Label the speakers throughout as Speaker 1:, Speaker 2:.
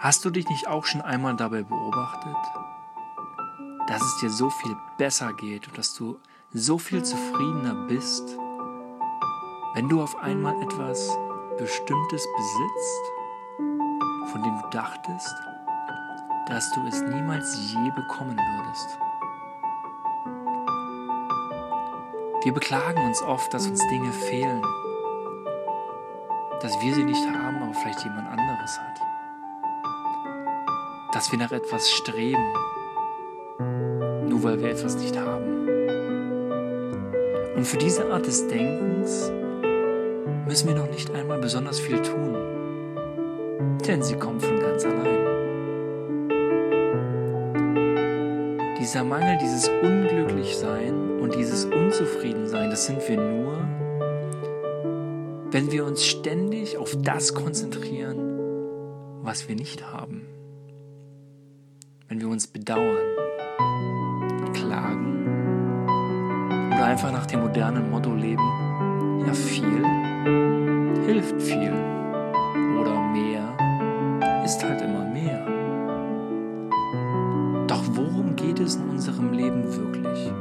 Speaker 1: Hast du dich nicht auch schon einmal dabei beobachtet, dass es dir so viel besser geht und dass du so viel zufriedener bist, wenn du auf einmal etwas Bestimmtes besitzt, von dem du dachtest, dass du es niemals je bekommen würdest? Wir beklagen uns oft, dass uns Dinge fehlen, dass wir sie nicht haben, aber vielleicht jemand anderes hat dass wir nach etwas streben, nur weil wir etwas nicht haben. Und für diese Art des Denkens müssen wir noch nicht einmal besonders viel tun, denn sie kommt von ganz allein. Dieser Mangel, dieses Unglücklichsein und dieses Unzufriedensein, das sind wir nur, wenn wir uns ständig auf das konzentrieren, was wir nicht haben wenn wir uns bedauern, klagen oder einfach nach dem modernen Motto leben, ja viel hilft viel oder mehr ist halt immer mehr. Doch worum geht es in unserem Leben wirklich?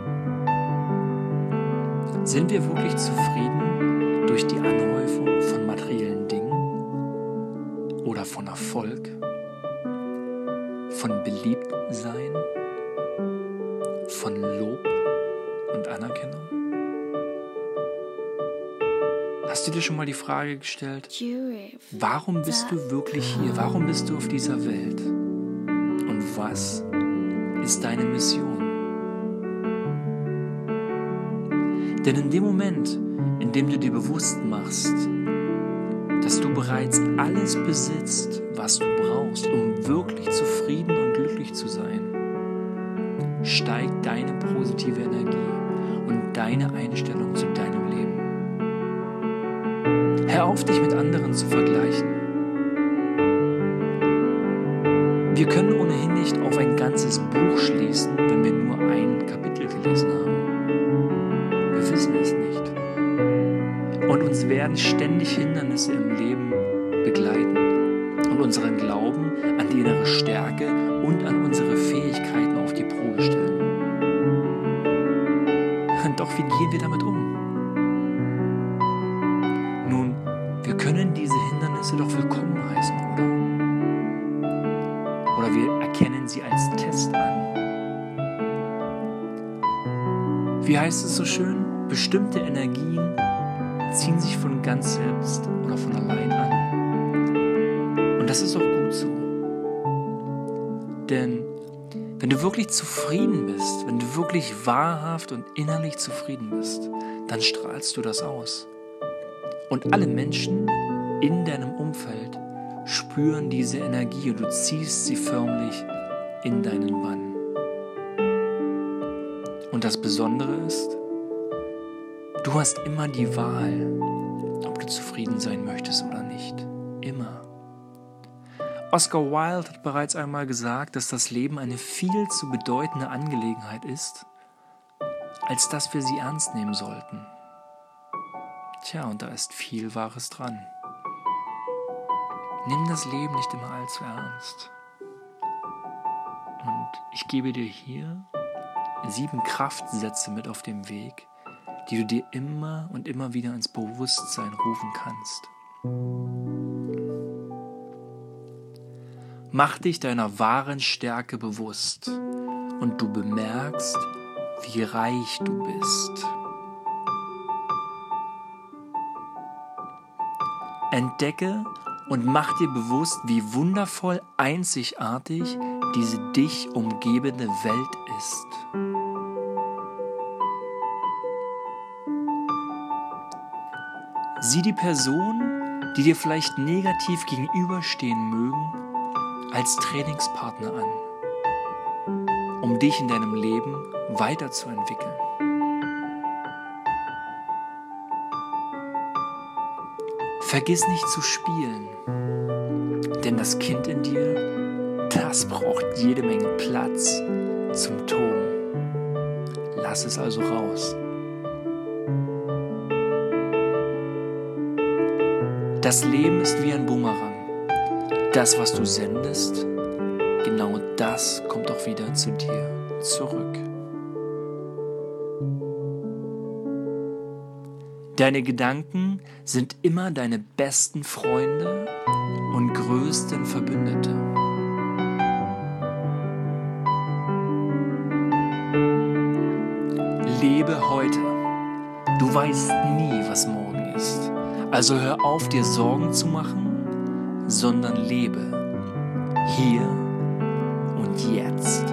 Speaker 1: Sind wir wirklich zufrieden durch die Anhäufung von materiellen Dingen oder von Erfolg? Von Beliebtsein, von Lob und Anerkennung? Hast du dir schon mal die Frage gestellt, warum bist du wirklich hier? Warum bist du auf dieser Welt? Und was ist deine Mission? Denn in dem Moment, in dem du dir bewusst machst, dass du bereits alles besitzt, was du brauchst, um wirklich zufrieden und glücklich zu sein, steigt deine positive Energie und deine Einstellung zu deinem Leben. Hör auf, dich mit anderen zu vergleichen. Wir können ohnehin nicht auf ein ganzes Buch schließen, werden ständig Hindernisse im Leben begleiten und unseren Glauben an die innere Stärke und an unsere Fähigkeiten auf die Probe stellen. Doch wie gehen wir damit um? Nun, wir können diese Hindernisse doch willkommen heißen, oder? Oder wir erkennen sie als Test an. Wie heißt es so schön? Bestimmte Energien ziehen sich von ganz selbst oder von allein an. Und das ist auch gut so. Denn wenn du wirklich zufrieden bist, wenn du wirklich wahrhaft und innerlich zufrieden bist, dann strahlst du das aus. Und alle Menschen in deinem Umfeld spüren diese Energie und du ziehst sie förmlich in deinen Bann. Und das Besondere ist, Du hast immer die Wahl, ob du zufrieden sein möchtest oder nicht. Immer. Oscar Wilde hat bereits einmal gesagt, dass das Leben eine viel zu bedeutende Angelegenheit ist, als dass wir sie ernst nehmen sollten. Tja, und da ist viel Wahres dran. Nimm das Leben nicht immer allzu ernst. Und ich gebe dir hier sieben Kraftsätze mit auf dem Weg, die du dir immer und immer wieder ins Bewusstsein rufen kannst. Mach dich deiner wahren Stärke bewusst und du bemerkst, wie reich du bist. Entdecke und mach dir bewusst, wie wundervoll einzigartig diese dich umgebende Welt ist. Sieh die Personen, die dir vielleicht negativ gegenüberstehen mögen, als Trainingspartner an, um dich in deinem Leben weiterzuentwickeln. Vergiss nicht zu spielen, denn das Kind in dir, das braucht jede Menge Platz zum Toben. Lass es also raus. Das Leben ist wie ein Boomerang. das, was du sendest, genau das kommt auch wieder zu dir zurück. Deine Gedanken sind immer deine besten Freunde und größten Verbündete. Lebe heute. Du weißt nie, was morgen ist. Also hör auf, dir Sorgen zu machen, sondern lebe hier und jetzt.